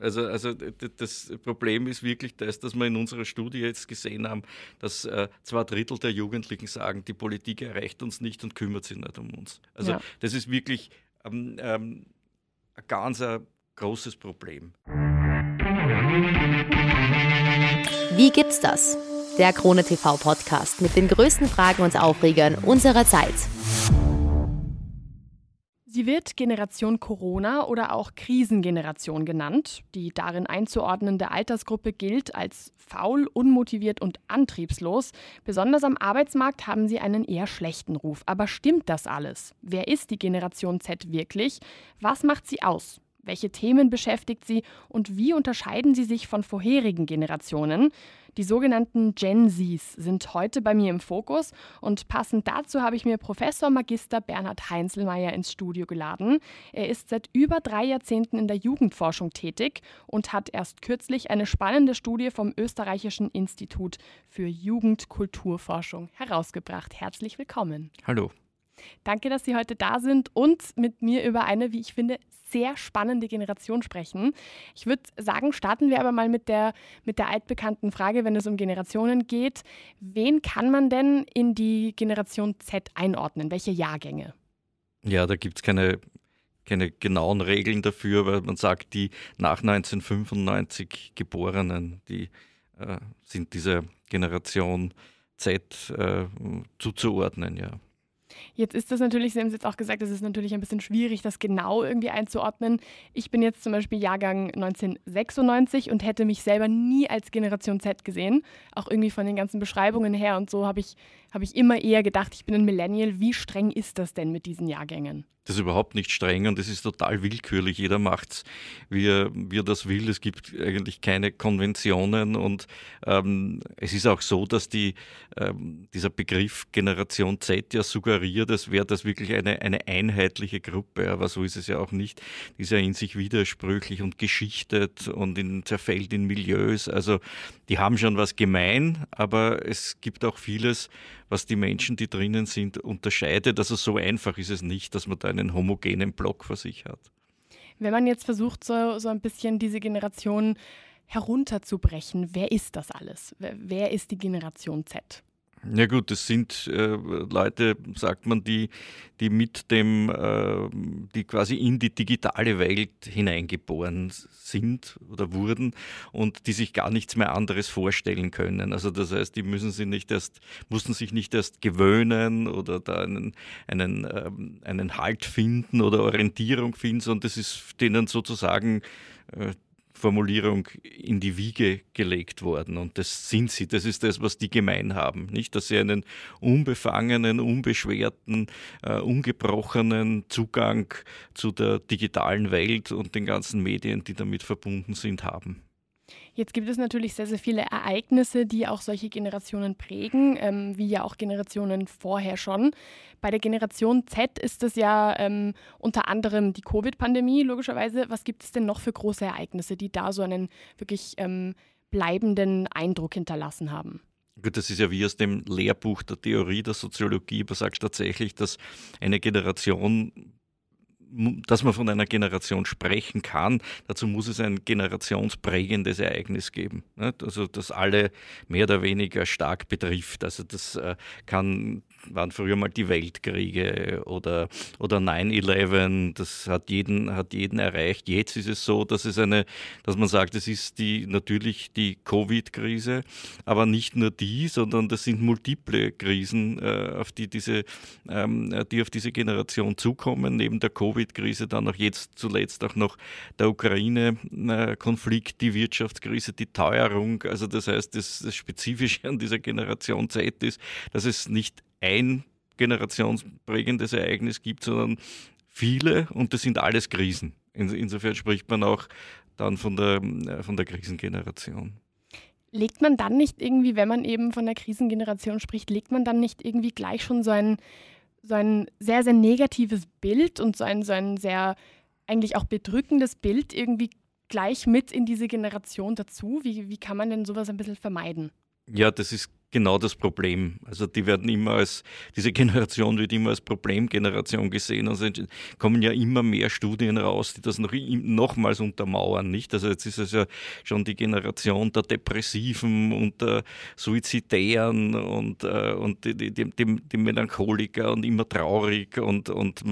Also, also das Problem ist wirklich das, dass wir in unserer Studie jetzt gesehen haben, dass äh, zwei Drittel der Jugendlichen sagen, die Politik erreicht uns nicht und kümmert sich nicht um uns. Also ja. das ist wirklich ähm, ähm, ein ganz ein großes Problem. Wie gibt's das? Der Krone TV Podcast mit den größten Fragen und Aufregern unserer Zeit. Sie wird Generation Corona oder auch Krisengeneration genannt. Die darin einzuordnende Altersgruppe gilt als faul, unmotiviert und antriebslos. Besonders am Arbeitsmarkt haben sie einen eher schlechten Ruf. Aber stimmt das alles? Wer ist die Generation Z wirklich? Was macht sie aus? Welche Themen beschäftigt sie und wie unterscheiden sie sich von vorherigen Generationen? Die sogenannten Gen Zs sind heute bei mir im Fokus und passend dazu habe ich mir Professor Magister Bernhard Heinzelmeier ins Studio geladen. Er ist seit über drei Jahrzehnten in der Jugendforschung tätig und hat erst kürzlich eine spannende Studie vom Österreichischen Institut für Jugendkulturforschung herausgebracht. Herzlich willkommen. Hallo. Danke, dass Sie heute da sind und mit mir über eine, wie ich finde, sehr spannende Generation sprechen. Ich würde sagen, starten wir aber mal mit der, mit der altbekannten Frage, wenn es um Generationen geht. Wen kann man denn in die Generation Z einordnen? Welche Jahrgänge? Ja, da gibt es keine, keine genauen Regeln dafür, weil man sagt, die nach 1995 Geborenen, die äh, sind dieser Generation Z äh, zuzuordnen, ja. Jetzt ist das natürlich, Sie haben es jetzt auch gesagt, es ist natürlich ein bisschen schwierig, das genau irgendwie einzuordnen. Ich bin jetzt zum Beispiel Jahrgang 1996 und hätte mich selber nie als Generation Z gesehen, auch irgendwie von den ganzen Beschreibungen her und so habe ich, hab ich immer eher gedacht, ich bin ein Millennial. Wie streng ist das denn mit diesen Jahrgängen? Das ist überhaupt nicht streng und es ist total willkürlich. Jeder macht es, wie er, wie er das will. Es gibt eigentlich keine Konventionen und ähm, es ist auch so, dass die, ähm, dieser Begriff Generation Z ja suggeriert, als wäre das wirklich eine, eine einheitliche Gruppe. Aber so ist es ja auch nicht. Die ist ja in sich widersprüchlich und geschichtet und in, zerfällt in Milieus. Also die haben schon was gemein, aber es gibt auch vieles, was die Menschen, die drinnen sind, unterscheidet. Also so einfach ist es nicht, dass man da einen homogenen Block vor sich hat. Wenn man jetzt versucht, so, so ein bisschen diese Generation herunterzubrechen, wer ist das alles? Wer ist die Generation Z? Ja gut, das sind äh, Leute, sagt man, die, die mit dem, äh, die quasi in die digitale Welt hineingeboren sind oder wurden und die sich gar nichts mehr anderes vorstellen können. Also das heißt, die müssen sich nicht erst, mussten sich nicht erst gewöhnen oder da einen, einen, ähm, einen Halt finden oder Orientierung finden, sondern das ist denen sozusagen äh, Formulierung in die Wiege gelegt worden. Und das sind sie. Das ist das, was die gemein haben. Nicht, dass sie einen unbefangenen, unbeschwerten, äh, ungebrochenen Zugang zu der digitalen Welt und den ganzen Medien, die damit verbunden sind, haben. Jetzt gibt es natürlich sehr, sehr viele Ereignisse, die auch solche Generationen prägen, ähm, wie ja auch Generationen vorher schon. Bei der Generation Z ist es ja ähm, unter anderem die Covid-Pandemie, logischerweise. Was gibt es denn noch für große Ereignisse, die da so einen wirklich ähm, bleibenden Eindruck hinterlassen haben? Gut, das ist ja wie aus dem Lehrbuch der Theorie der Soziologie. Man sagt tatsächlich, dass eine Generation dass man von einer Generation sprechen kann, dazu muss es ein generationsprägendes Ereignis geben. Also das alle mehr oder weniger stark betrifft. Also das äh, kann waren früher mal die Weltkriege oder, oder 9-11, das hat jeden, hat jeden erreicht. Jetzt ist es so, dass es eine, dass man sagt, es ist die, natürlich die Covid-Krise, aber nicht nur die, sondern das sind multiple Krisen, äh, auf die diese, ähm, die auf diese Generation zukommen, neben der Covid-Krise dann auch jetzt zuletzt auch noch der Ukraine-Konflikt, die Wirtschaftskrise, die Teuerung. Also das heißt, das, das Spezifische an dieser Generation Z ist, dass es nicht ein generationsprägendes Ereignis gibt, sondern viele und das sind alles Krisen. Insofern spricht man auch dann von der, äh, von der Krisengeneration. Legt man dann nicht irgendwie, wenn man eben von der Krisengeneration spricht, legt man dann nicht irgendwie gleich schon so ein, so ein sehr, sehr negatives Bild und so ein, so ein sehr eigentlich auch bedrückendes Bild irgendwie gleich mit in diese Generation dazu? Wie, wie kann man denn sowas ein bisschen vermeiden? Ja, das ist genau das Problem. Also die werden immer als, diese Generation wird immer als Problemgeneration gesehen. Also kommen ja immer mehr Studien raus, die das noch, nochmals untermauern, nicht? Also jetzt ist es ja schon die Generation der Depressiven und der Suizidären und, äh, und die, die, die, die, Melancholiker und immer traurig und, und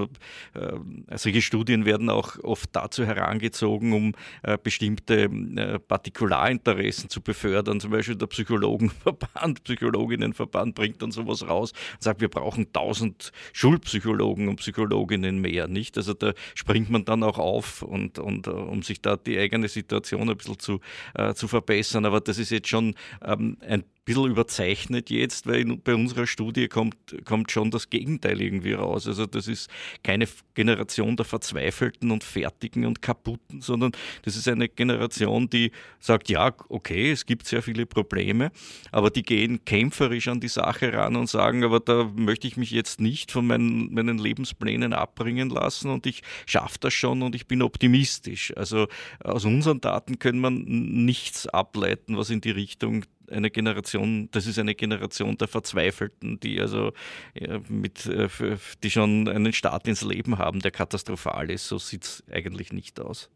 äh, solche Studien werden auch oft dazu herangezogen, um äh, bestimmte äh, Partikularinteressen zu befördern, zum Beispiel der Psychologenverband Psychologinnenverband bringt dann sowas raus und sagt, wir brauchen 1000 Schulpsychologen und Psychologinnen mehr, nicht? Also da springt man dann auch auf und, und äh, um sich da die eigene Situation ein bisschen zu, äh, zu verbessern. Aber das ist jetzt schon ähm, ein bisschen überzeichnet jetzt, weil bei unserer Studie kommt, kommt schon das Gegenteil irgendwie raus. Also das ist keine Generation der Verzweifelten und Fertigen und Kaputten, sondern das ist eine Generation, die sagt, ja, okay, es gibt sehr viele Probleme, aber die gehen kämpferisch an die Sache ran und sagen, aber da möchte ich mich jetzt nicht von meinen, meinen Lebensplänen abbringen lassen und ich schaffe das schon und ich bin optimistisch. Also aus unseren Daten können man nichts ableiten, was in die Richtung eine Generation, das ist eine Generation der Verzweifelten, die also ja, mit, äh, die schon einen Start ins Leben haben, der katastrophal ist. So sieht es eigentlich nicht aus.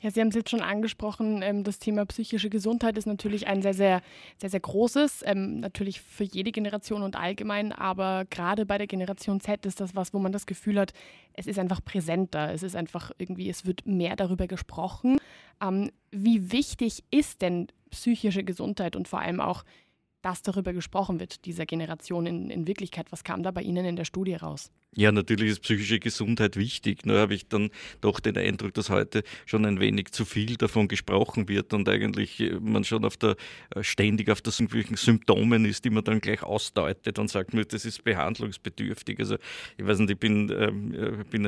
Ja, Sie haben es jetzt schon angesprochen, ähm, das Thema psychische Gesundheit ist natürlich ein sehr, sehr, sehr, sehr großes, ähm, natürlich für jede Generation und allgemein, aber gerade bei der Generation Z ist das was, wo man das Gefühl hat, es ist einfach präsenter, es ist einfach irgendwie, es wird mehr darüber gesprochen. Ähm, wie wichtig ist denn psychische Gesundheit und vor allem auch, dass darüber gesprochen wird, dieser Generation in, in Wirklichkeit. Was kam da bei Ihnen in der Studie raus? Ja, natürlich ist psychische Gesundheit wichtig. Nur habe ich dann doch den Eindruck, dass heute schon ein wenig zu viel davon gesprochen wird und eigentlich äh, man schon auf der, äh, ständig auf das irgendwelchen Symptomen ist, die man dann gleich ausdeutet und sagt, das ist behandlungsbedürftig. Also ich weiß nicht, ich bin, ähm, äh, bin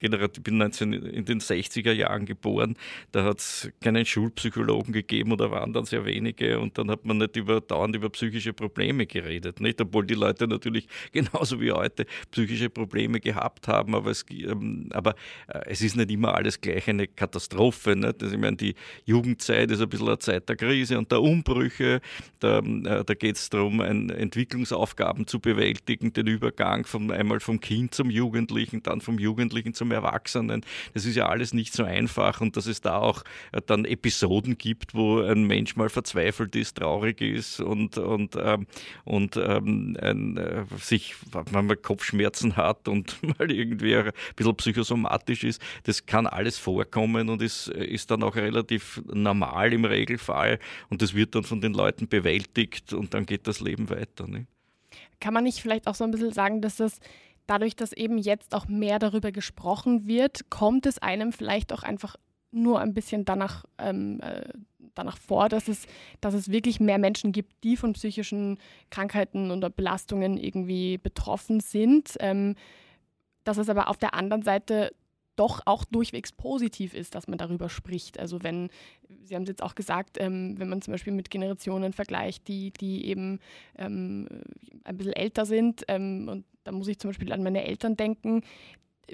ich bin 19 in den 60er Jahren geboren, da hat es keinen Schulpsychologen gegeben oder waren dann sehr wenige und dann hat man nicht über, dauernd über psychische Probleme geredet, nicht? obwohl die Leute natürlich genauso wie heute psychische Probleme gehabt haben, aber es, ähm, aber äh, es ist nicht immer alles gleich eine Katastrophe. Nicht? Also ich meine, die Jugendzeit ist ein bisschen eine Zeit der Krise und der Umbrüche, da, äh, da geht es darum, Entwicklungsaufgaben zu bewältigen, den Übergang von einmal vom Kind zum Jugendlichen, dann vom Jugendlichen zum Erwachsenen. Das ist ja alles nicht so einfach und dass es da auch äh, dann Episoden gibt, wo ein Mensch mal verzweifelt ist, traurig ist und, und, ähm, und ähm, ein, äh, sich manchmal Kopfschmerzen hat und mal irgendwie ein bisschen psychosomatisch ist. Das kann alles vorkommen und ist, ist dann auch relativ normal im Regelfall und das wird dann von den Leuten bewältigt und dann geht das Leben weiter. Ne? Kann man nicht vielleicht auch so ein bisschen sagen, dass das dadurch, dass eben jetzt auch mehr darüber gesprochen wird, kommt es einem vielleicht auch einfach nur ein bisschen danach, ähm, äh, danach vor, dass es, dass es wirklich mehr Menschen gibt, die von psychischen Krankheiten oder Belastungen irgendwie betroffen sind. Ähm, dass es aber auf der anderen Seite doch auch durchwegs positiv ist, dass man darüber spricht. Also wenn, Sie haben es jetzt auch gesagt, ähm, wenn man zum Beispiel mit Generationen vergleicht, die, die eben ähm, ein bisschen älter sind ähm, und da muss ich zum Beispiel an meine Eltern denken.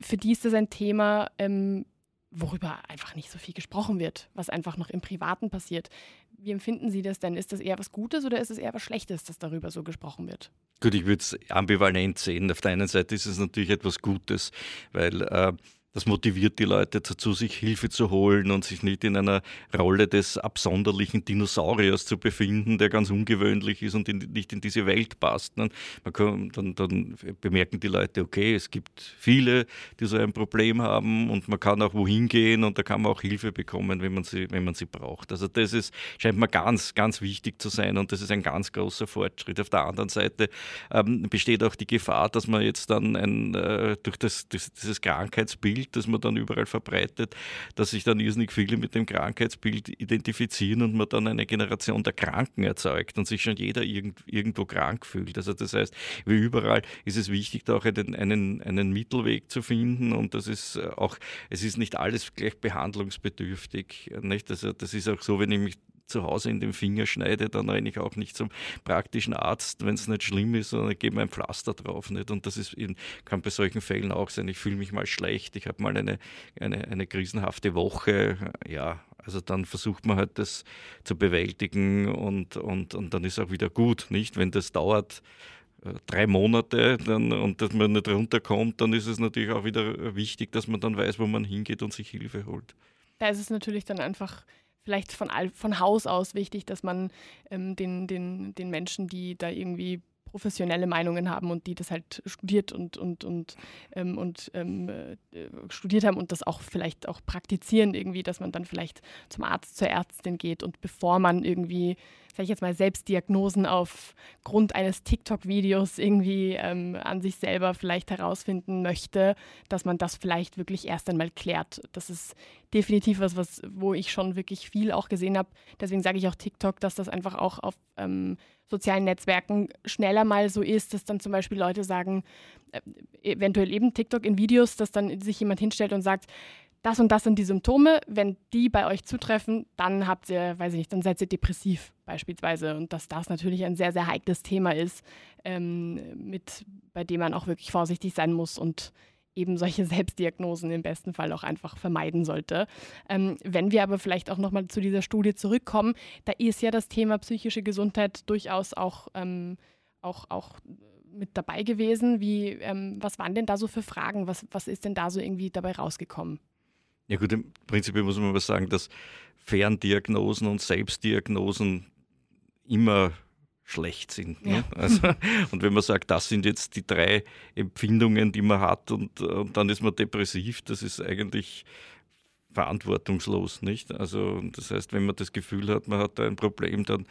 Für die ist das ein Thema, ähm, worüber einfach nicht so viel gesprochen wird, was einfach noch im Privaten passiert. Wie empfinden Sie das denn? Ist das eher was Gutes oder ist es eher was Schlechtes, dass darüber so gesprochen wird? Gut, ich würde es ambivalent sehen. Auf der einen Seite ist es natürlich etwas Gutes, weil äh, das motiviert die Leute dazu, sich Hilfe zu holen und sich nicht in einer Rolle des absonderlichen Dinosauriers zu befinden, der ganz ungewöhnlich ist und in, nicht in diese Welt passt. Ne? Man kann, dann, dann, bemerken die Leute, okay, es gibt viele, die so ein Problem haben und man kann auch wohin gehen und da kann man auch Hilfe bekommen, wenn man sie, wenn man sie braucht. Also das ist, scheint mir ganz, ganz wichtig zu sein und das ist ein ganz großer Fortschritt. Auf der anderen Seite ähm, besteht auch die Gefahr, dass man jetzt dann ein, äh, durch das, das, dieses Krankheitsbild Bild, das man dann überall verbreitet, dass sich dann irrsinnig viele mit dem Krankheitsbild identifizieren und man dann eine Generation der Kranken erzeugt und sich schon jeder irgend, irgendwo krank fühlt. Also das heißt, wie überall ist es wichtig, da auch einen, einen, einen Mittelweg zu finden und das ist auch, es ist nicht alles gleich behandlungsbedürftig. Nicht? Also das ist auch so, wenn ich mich zu Hause in den Finger schneide, dann renne ich auch nicht zum praktischen Arzt, wenn es nicht schlimm ist, sondern ich gebe ein Pflaster drauf. Nicht? Und das ist in, kann bei solchen Fällen auch sein. Ich fühle mich mal schlecht, ich habe mal eine, eine, eine krisenhafte Woche. Ja, Also dann versucht man halt das zu bewältigen und, und, und dann ist auch wieder gut, nicht? Wenn das dauert äh, drei Monate dann, und dass man nicht runterkommt, dann ist es natürlich auch wieder wichtig, dass man dann weiß, wo man hingeht und sich Hilfe holt. Da ist es natürlich dann einfach vielleicht von, von Haus aus wichtig, dass man ähm, den, den, den Menschen, die da irgendwie professionelle Meinungen haben und die das halt studiert und, und, und, ähm, und ähm, äh, studiert haben und das auch vielleicht auch praktizieren irgendwie, dass man dann vielleicht zum Arzt, zur Ärztin geht und bevor man irgendwie, sag ich jetzt mal, Selbstdiagnosen aufgrund eines TikTok-Videos irgendwie ähm, an sich selber vielleicht herausfinden möchte, dass man das vielleicht wirklich erst einmal klärt. Das ist definitiv was, was wo ich schon wirklich viel auch gesehen habe. Deswegen sage ich auch TikTok, dass das einfach auch auf ähm, sozialen Netzwerken schneller mal so ist, dass dann zum Beispiel Leute sagen, äh, eventuell eben TikTok in Videos, dass dann sich jemand hinstellt und sagt, das und das sind die Symptome, wenn die bei euch zutreffen, dann habt ihr, weiß ich nicht, dann seid ihr depressiv beispielsweise. Und dass das natürlich ein sehr, sehr heikles Thema ist, ähm, mit, bei dem man auch wirklich vorsichtig sein muss und eben solche Selbstdiagnosen im besten Fall auch einfach vermeiden sollte. Ähm, wenn wir aber vielleicht auch nochmal zu dieser Studie zurückkommen, da ist ja das Thema psychische Gesundheit durchaus auch, ähm, auch, auch mit dabei gewesen. Wie, ähm, was waren denn da so für Fragen? Was, was ist denn da so irgendwie dabei rausgekommen? Ja gut, im Prinzip muss man mal sagen, dass Ferndiagnosen und Selbstdiagnosen immer schlecht sind. Ne? Ja. Also, und wenn man sagt, das sind jetzt die drei Empfindungen, die man hat und, und dann ist man depressiv, das ist eigentlich verantwortungslos, nicht? Also das heißt, wenn man das Gefühl hat, man hat da ein Problem, dann,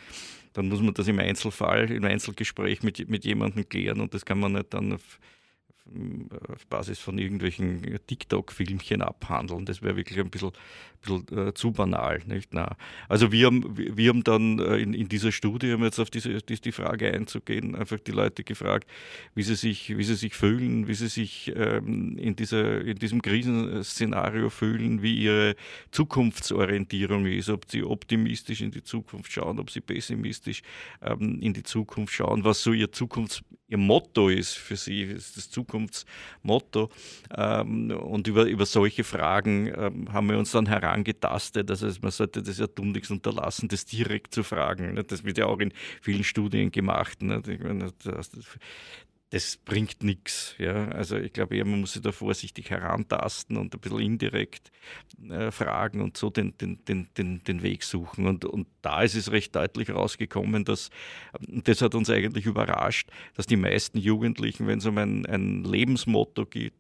dann muss man das im Einzelfall, im Einzelgespräch mit, mit jemandem klären und das kann man nicht dann auf auf Basis von irgendwelchen TikTok-Filmchen abhandeln. Das wäre wirklich ein bisschen, bisschen äh, zu banal. Nicht? Na, also wir haben, wir haben dann äh, in, in, dieser Studie, um jetzt auf diese, die, Frage einzugehen, einfach die Leute gefragt, wie sie sich, wie sie sich fühlen, wie sie sich ähm, in, dieser, in diesem Krisenszenario fühlen, wie ihre Zukunftsorientierung ist, ob sie optimistisch in die Zukunft schauen, ob sie pessimistisch ähm, in die Zukunft schauen, was so ihr Zukunfts ihr Motto ist für sie, ist das Zukunftsmotto. Ähm, und über, über solche Fragen ähm, haben wir uns dann herangetastet. Also man sollte das ja tunlichst unterlassen, das direkt zu fragen. Ne? Das wird ja auch in vielen Studien gemacht. Das, bringt nichts. Ja? Also ich glaube, man muss sich da vorsichtig herantasten und ein bisschen indirekt äh, fragen und so den, den, den, den, den Weg suchen. Und, und da ist es recht deutlich rausgekommen, dass, das hat uns eigentlich überrascht, dass die meisten Jugendlichen, wenn es um ein, ein Lebensmotto geht,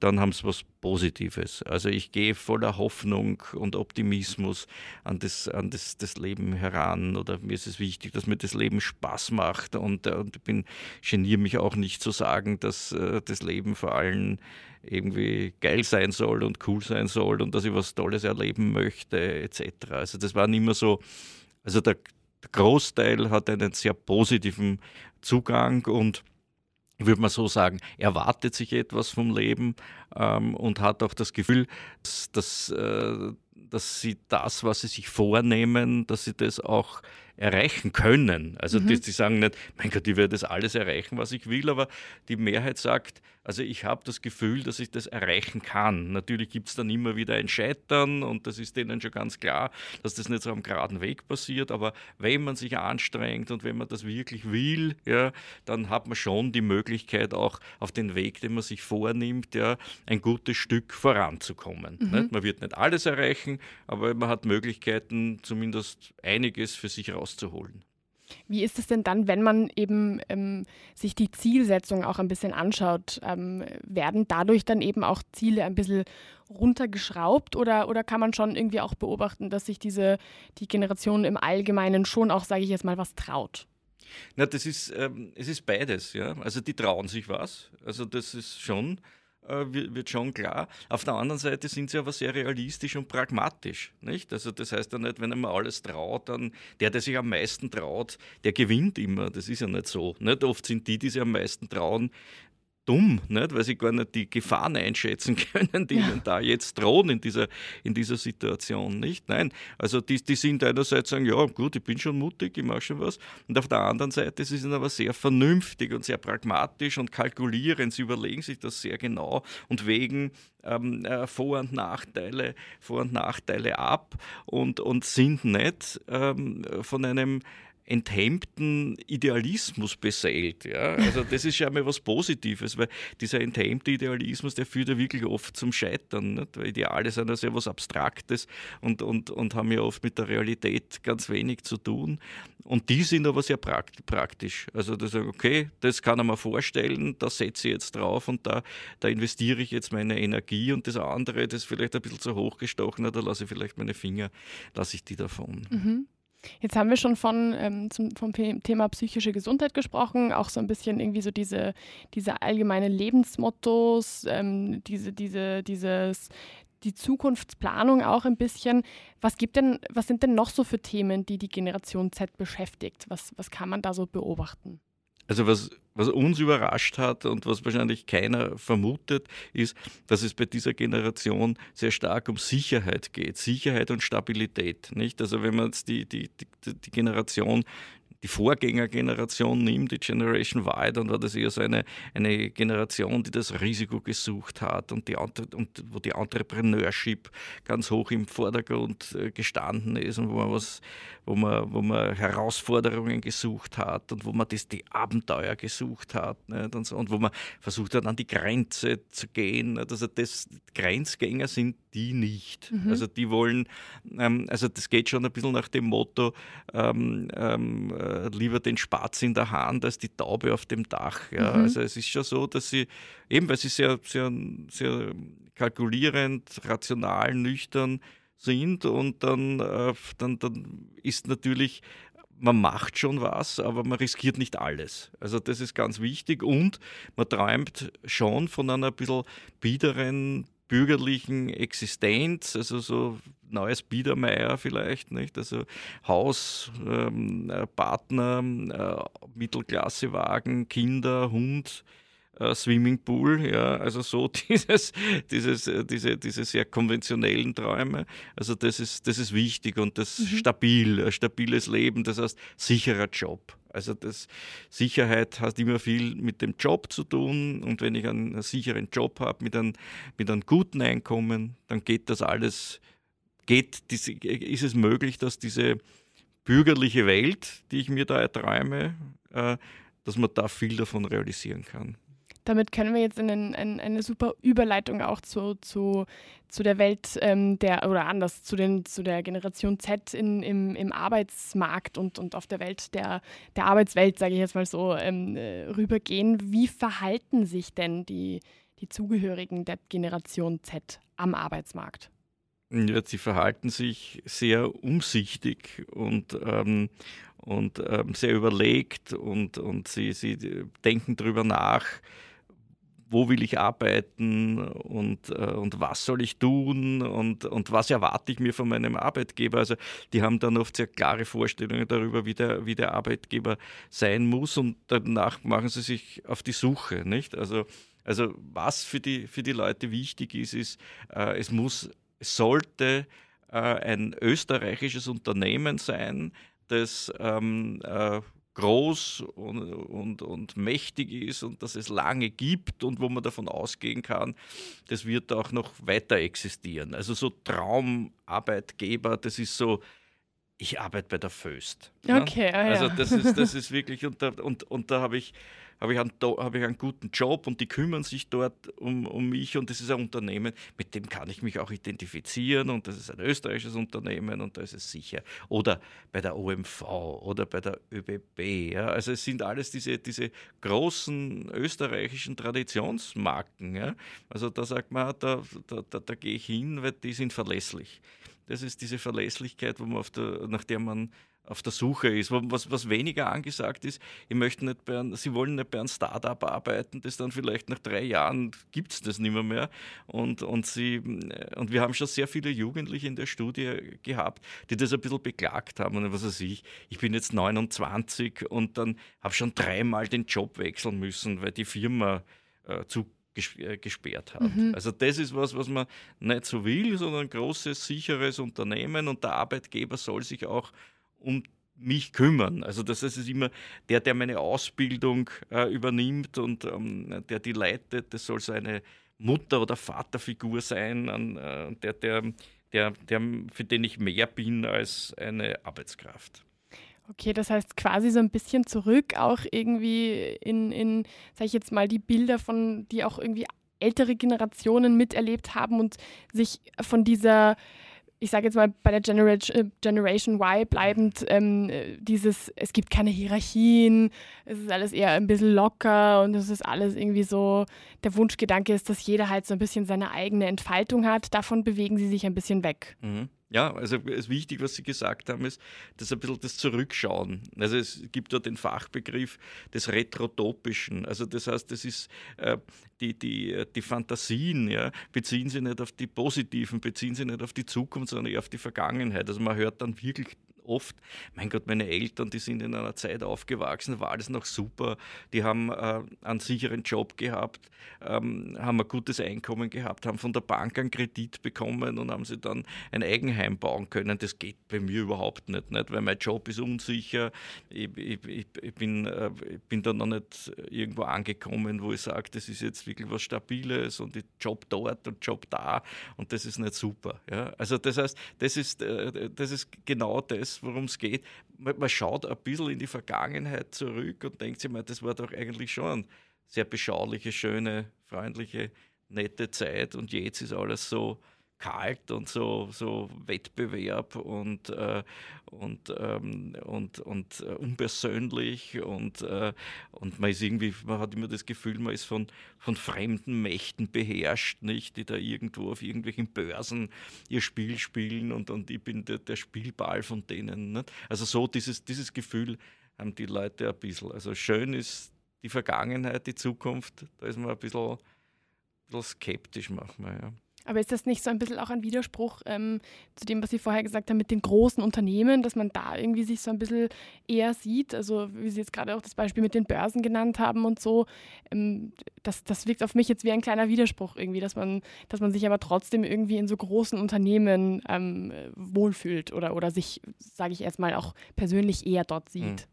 dann haben sie was Positives. Also ich gehe voller Hoffnung und Optimismus an das, an das, das Leben heran oder mir ist es wichtig, dass mir das Leben Spaß macht und, äh, und ich bin, geniere mich auch nicht zu sagen, dass äh, das Leben vor allem irgendwie geil sein soll und cool sein soll und dass ich was Tolles erleben möchte etc. Also das waren immer so also der, Großteil hat einen sehr positiven Zugang und würde mal so sagen, erwartet sich etwas vom Leben ähm, und hat auch das Gefühl, dass, dass, äh, dass sie das, was sie sich vornehmen, dass sie das auch erreichen können. Also mhm. die, die, sagen nicht, mein Gott, ich werde das alles erreichen, was ich will, aber die Mehrheit sagt, also ich habe das Gefühl, dass ich das erreichen kann. Natürlich gibt es dann immer wieder ein Scheitern und das ist denen schon ganz klar, dass das nicht so am geraden Weg passiert, aber wenn man sich anstrengt und wenn man das wirklich will, ja, dann hat man schon die Möglichkeit auch auf den Weg, den man sich vornimmt, ja, ein gutes Stück voranzukommen. Mhm. Man wird nicht alles erreichen, aber man hat Möglichkeiten, zumindest einiges für sich rauszuholen. Wie ist es denn dann, wenn man eben ähm, sich die Zielsetzung auch ein bisschen anschaut? Ähm, werden dadurch dann eben auch Ziele ein bisschen runtergeschraubt oder, oder kann man schon irgendwie auch beobachten, dass sich diese die Generation im Allgemeinen schon auch, sage ich jetzt mal, was traut? Na, das ist, ähm, es ist beides, ja. Also die trauen sich was. Also das ist schon äh, wird schon klar. Auf der anderen Seite sind sie aber sehr realistisch und pragmatisch. Nicht? Also das heißt ja nicht, wenn man alles traut, dann der, der sich am meisten traut, der gewinnt immer. Das ist ja nicht so. Nicht? Oft sind die, die sich am meisten trauen, dumm, nicht? weil sie gar nicht die Gefahren einschätzen können, die ja. ihnen da jetzt drohen in dieser, in dieser Situation. Nicht? Nein, also die, die sind einerseits sagen, ja gut, ich bin schon mutig, ich mache schon was. Und auf der anderen Seite sie sind aber sehr vernünftig und sehr pragmatisch und kalkulierend. Sie überlegen sich das sehr genau und wägen ähm, äh, Vor- und Nachteile, Vor- und Nachteile ab und, und sind nicht ähm, von einem enthemmten Idealismus beseelt. Ja? Also das ist ja mal was Positives, weil dieser enthemmte Idealismus, der führt ja wirklich oft zum Scheitern. Nicht? Weil Ideale sind ja sehr was Abstraktes und, und, und haben ja oft mit der Realität ganz wenig zu tun. Und die sind aber sehr praktisch. Also da sagen, okay, das kann ich mir vorstellen, da setze ich jetzt drauf und da, da investiere ich jetzt meine Energie und das andere, das vielleicht ein bisschen zu hoch gestochen, da lasse ich vielleicht meine Finger, lasse ich die davon. Mhm. Jetzt haben wir schon von, ähm, zum, vom Thema psychische Gesundheit gesprochen, auch so ein bisschen irgendwie so diese, diese allgemeine Lebensmottos, ähm, diese, diese, dieses, die Zukunftsplanung auch ein bisschen. Was gibt denn, was sind denn noch so für Themen, die die Generation Z beschäftigt? Was, was kann man da so beobachten? Also was, was uns überrascht hat und was wahrscheinlich keiner vermutet, ist, dass es bei dieser Generation sehr stark um Sicherheit geht. Sicherheit und Stabilität. Nicht? Also wenn man jetzt die, die, die, die Generation die Vorgängergeneration nimmt, die Generation Y, dann war das eher so eine, eine Generation, die das Risiko gesucht hat und, die, und wo die Entrepreneurship ganz hoch im Vordergrund äh, gestanden ist und wo man, was, wo man, wo man Herausforderungen gesucht hat und wo man das, die Abenteuer gesucht hat nicht? Und, so, und wo man versucht hat, an die Grenze zu gehen. Also das, Grenzgänger sind die nicht. Mhm. Also die wollen, ähm, also das geht schon ein bisschen nach dem Motto, ähm, ähm, äh, lieber den Spatz in der Hand als die Taube auf dem Dach. Ja. Mhm. Also es ist schon so, dass sie, eben weil sie sehr, sehr, sehr kalkulierend, rational, nüchtern sind und dann, äh, dann, dann ist natürlich man macht schon was, aber man riskiert nicht alles. Also das ist ganz wichtig und man träumt schon von einer ein bisschen biederen, bürgerlichen Existenz, also so neues Biedermeier vielleicht, nicht? Also Haus, ähm, äh, Partner, äh, Mittelklassewagen, Kinder, Hund, äh, Swimmingpool, ja, also so dieses, dieses, äh, diese, diese sehr konventionellen Träume. Also das ist, das ist wichtig und das mhm. stabil, ein stabiles Leben, das heißt sicherer Job. Also das Sicherheit hat immer viel mit dem Job zu tun und wenn ich einen, sicheren Job habe mit einem, mit einem guten Einkommen, dann geht das alles, geht, ist es möglich, dass diese bürgerliche Welt, die ich mir da erträume, äh, dass man da viel davon realisieren kann damit können wir jetzt in, einen, in eine super Überleitung auch zu, zu, zu der Welt ähm, der, oder anders, zu, den, zu der Generation Z in, im, im Arbeitsmarkt und, und auf der Welt der, der Arbeitswelt, sage ich jetzt mal so, ähm, äh, rübergehen. Wie verhalten sich denn die, die Zugehörigen der Generation Z am Arbeitsmarkt? Ja, sie verhalten sich sehr umsichtig und, ähm, und ähm, sehr überlegt und, und sie, sie denken darüber nach, wo will ich arbeiten und, äh, und was soll ich tun und, und was erwarte ich mir von meinem Arbeitgeber. Also die haben dann oft sehr klare Vorstellungen darüber, wie der, wie der Arbeitgeber sein muss und danach machen sie sich auf die Suche. Nicht? Also, also was für die, für die Leute wichtig ist, ist, äh, es muss, sollte äh, ein österreichisches Unternehmen sein, das ähm, äh, groß und, und, und mächtig ist und dass es lange gibt und wo man davon ausgehen kann, das wird auch noch weiter existieren. Also so Traumarbeitgeber, das ist so, ich arbeite bei der Föst. Okay, ah, ja. Also das ist, das ist wirklich, und da, und, und da habe ich habe ich, einen, hab ich einen guten Job und die kümmern sich dort um, um mich und das ist ein Unternehmen, mit dem kann ich mich auch identifizieren und das ist ein österreichisches Unternehmen und da ist es sicher. Oder bei der OMV oder bei der ÖBB. Ja. Also es sind alles diese, diese großen österreichischen Traditionsmarken. Ja. Also da sagt man, da, da, da, da gehe ich hin, weil die sind verlässlich. Das ist diese Verlässlichkeit, wo man der, nach der man auf der Suche ist. Was, was weniger angesagt ist, ich möchte nicht bei ein, sie wollen nicht bei einem Startup arbeiten, das dann vielleicht nach drei Jahren gibt es das nicht mehr, mehr. Und, und, sie, und wir haben schon sehr viele Jugendliche in der Studie gehabt, die das ein bisschen beklagt haben. Und was weiß ich, ich bin jetzt 29 und dann habe schon dreimal den Job wechseln müssen, weil die Firma äh, zu äh, gesperrt hat. Mhm. Also das ist was, was man nicht so will, sondern ein großes, sicheres Unternehmen und der Arbeitgeber soll sich auch um mich kümmern. Also das heißt, es ist immer der, der meine Ausbildung äh, übernimmt und ähm, der die leitet, das soll seine Mutter- oder Vaterfigur sein, an, äh, der, der, der, der, für den ich mehr bin als eine Arbeitskraft. Okay, das heißt quasi so ein bisschen zurück, auch irgendwie in, in sag ich jetzt mal, die Bilder von, die auch irgendwie ältere Generationen miterlebt haben und sich von dieser ich sage jetzt mal bei der Generation, äh, Generation Y bleibend, ähm, dieses, es gibt keine Hierarchien, es ist alles eher ein bisschen locker und es ist alles irgendwie so, der Wunschgedanke ist, dass jeder halt so ein bisschen seine eigene Entfaltung hat. Davon bewegen sie sich ein bisschen weg. Mhm. Ja, also es wichtig, was Sie gesagt haben, ist, dass ein bisschen das Zurückschauen. Also es gibt da den Fachbegriff des Retrotopischen. Also das heißt, das ist äh, die, die, die Fantasien, ja, beziehen sich nicht auf die positiven, beziehen sich nicht auf die Zukunft, sondern eher auf die Vergangenheit. Also man hört dann wirklich oft, mein Gott, meine Eltern, die sind in einer Zeit aufgewachsen, war alles noch super, die haben äh, einen sicheren Job gehabt, ähm, haben ein gutes Einkommen gehabt, haben von der Bank einen Kredit bekommen und haben sie dann ein Eigenheim bauen können. Das geht bei mir überhaupt nicht, nicht weil mein Job ist unsicher, ich, ich, ich, bin, äh, ich bin da noch nicht irgendwo angekommen, wo ich sage, das ist jetzt wirklich was Stabiles und ich Job dort und Job da und das ist nicht super. Ja? Also das heißt, das ist, äh, das ist genau das, worum es geht. Man, man, schaut ein bisschen in die Vergangenheit zurück und denkt sich mal, das war doch eigentlich schon eine sehr beschauliche, schöne, freundliche, nette Zeit und jetzt ist alles so kalt und so, so Wettbewerb und, äh, und, ähm, und, und äh, unpersönlich und, äh, und man ist irgendwie, man hat immer das Gefühl, man ist von, von fremden Mächten beherrscht, nicht, die da irgendwo auf irgendwelchen Börsen ihr Spiel spielen und, und ich bin der, der Spielball von denen. Nicht? Also so dieses, dieses Gefühl haben die Leute ein bisschen. Also schön ist die Vergangenheit, die Zukunft, da ist man ein bisschen, ein bisschen skeptisch manchmal. Ja. Aber ist das nicht so ein bisschen auch ein Widerspruch ähm, zu dem, was Sie vorher gesagt haben mit den großen Unternehmen, dass man da irgendwie sich so ein bisschen eher sieht? Also wie Sie jetzt gerade auch das Beispiel mit den Börsen genannt haben und so, ähm, das, das wirkt auf mich jetzt wie ein kleiner Widerspruch irgendwie, dass man, dass man sich aber trotzdem irgendwie in so großen Unternehmen ähm, wohlfühlt oder, oder sich, sage ich erstmal, auch persönlich eher dort sieht. Mhm.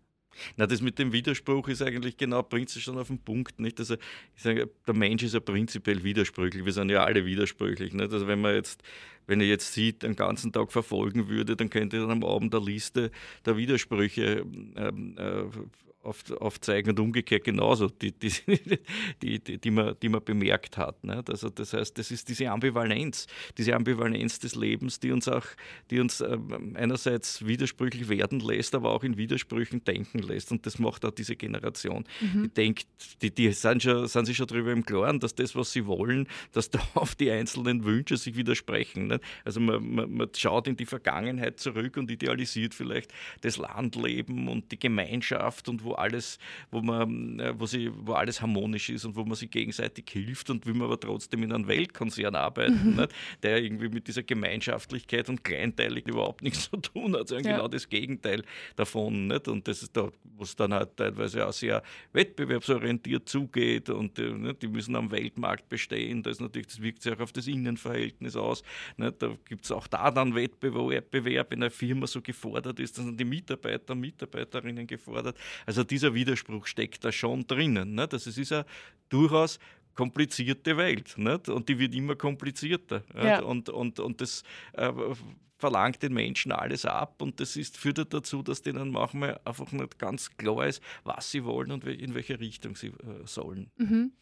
Na, das mit dem Widerspruch ist eigentlich genau, bringt es schon auf den Punkt. Nicht? Also, ich sage, der Mensch ist ja prinzipiell widersprüchlich. Wir sind ja alle widersprüchlich. Nicht? Also, wenn man jetzt, wenn er jetzt sieht, den ganzen Tag verfolgen würde, dann könnte er am Abend der Liste der Widersprüche ähm, äh, aufzeigen und umgekehrt genauso, die, die, die, die, die, man, die man bemerkt hat. Ne? Also das heißt, das ist diese Ambivalenz, diese Ambivalenz des Lebens, die uns auch, die uns ähm, einerseits widersprüchlich werden lässt, aber auch in Widersprüchen denken lässt. Und das macht auch diese Generation. Mhm. Die denkt, die, die sind, schon, sind sich schon darüber im Klaren, dass das, was sie wollen, dass da auf die einzelnen Wünsche sich widersprechen. Ne? Also man, man, man schaut in die Vergangenheit zurück und idealisiert vielleicht das Landleben und die Gemeinschaft und wo alles, wo man, äh, wo sie, wo alles harmonisch ist und wo man sich gegenseitig hilft und will man aber trotzdem in einem Weltkonzern arbeiten, mhm. der irgendwie mit dieser Gemeinschaftlichkeit und Kleinteilig überhaupt nichts zu tun hat, sondern ja. genau das Gegenteil davon. Nicht? Und das ist da, wo es dann halt teilweise auch sehr wettbewerbsorientiert zugeht und äh, nicht? die müssen am Weltmarkt bestehen. Das, natürlich, das wirkt sich auch auf das Innenverhältnis aus. Nicht? Da gibt es auch da dann Wettbewerb in einer Firma so gefordert ist, dann sind die Mitarbeiter und Mitarbeiterinnen gefordert. Also dieser Widerspruch steckt da schon drinnen. Nicht? Also es ist ja durchaus komplizierte Welt nicht? und die wird immer komplizierter. Ja. Und, und, und das äh, verlangt den Menschen alles ab und das ist, führt dazu, dass denen manchmal einfach nicht ganz klar ist, was sie wollen und in welche Richtung sie äh, sollen. Mhm.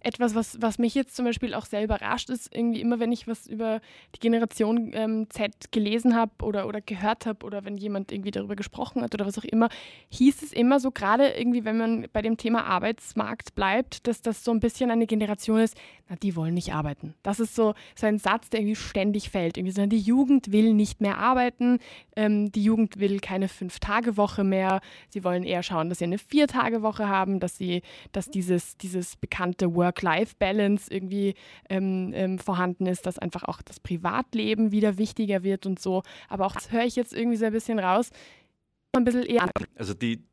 Etwas, was, was mich jetzt zum Beispiel auch sehr überrascht ist, irgendwie immer, wenn ich was über die Generation ähm, Z gelesen habe oder, oder gehört habe oder wenn jemand irgendwie darüber gesprochen hat oder was auch immer, hieß es immer so, gerade irgendwie, wenn man bei dem Thema Arbeitsmarkt bleibt, dass das so ein bisschen eine Generation ist, na, die wollen nicht arbeiten. Das ist so, so ein Satz, der irgendwie ständig fällt. Irgendwie so, die Jugend will nicht nicht mehr arbeiten. Ähm, die Jugend will keine Fünf-Tage-Woche mehr. Sie wollen eher schauen, dass sie eine Vier-Tage-Woche haben, dass sie, dass dieses, dieses bekannte Work-Life-Balance irgendwie ähm, ähm, vorhanden ist, dass einfach auch das Privatleben wieder wichtiger wird und so. Aber auch das höre ich jetzt irgendwie so ein bisschen raus. Ein bisschen eher. Also die,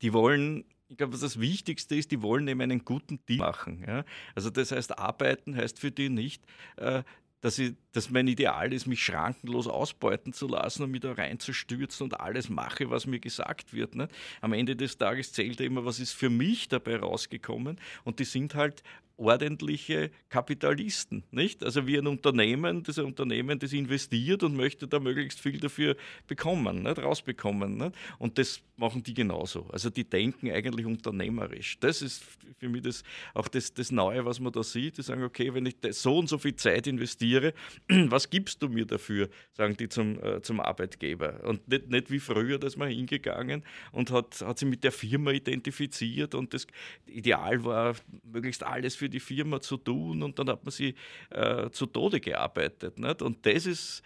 die wollen ich glaube, was das Wichtigste ist, die wollen eben einen guten Deal machen. Ja? Also das heißt, arbeiten heißt für die nicht, äh, dass, ich, dass mein Ideal ist, mich schrankenlos ausbeuten zu lassen und mich da reinzustürzen und alles mache, was mir gesagt wird. Ne? Am Ende des Tages zählt immer, was ist für mich dabei rausgekommen. Und die sind halt ordentliche Kapitalisten, nicht? Also wie ein Unternehmen, das ein Unternehmen, das investiert und möchte da möglichst viel dafür bekommen, nicht? rausbekommen. Nicht? Und das machen die genauso. Also die denken eigentlich unternehmerisch. Das ist für mich das, auch das, das Neue, was man da sieht. Die sagen, okay, wenn ich so und so viel Zeit investiere, was gibst du mir dafür, sagen die zum, äh, zum Arbeitgeber. Und nicht, nicht wie früher, da ist man hingegangen und hat, hat sich mit der Firma identifiziert und das Ideal war, möglichst alles für die Firma zu tun und dann hat man sie äh, zu Tode gearbeitet. Nicht? Und das ist,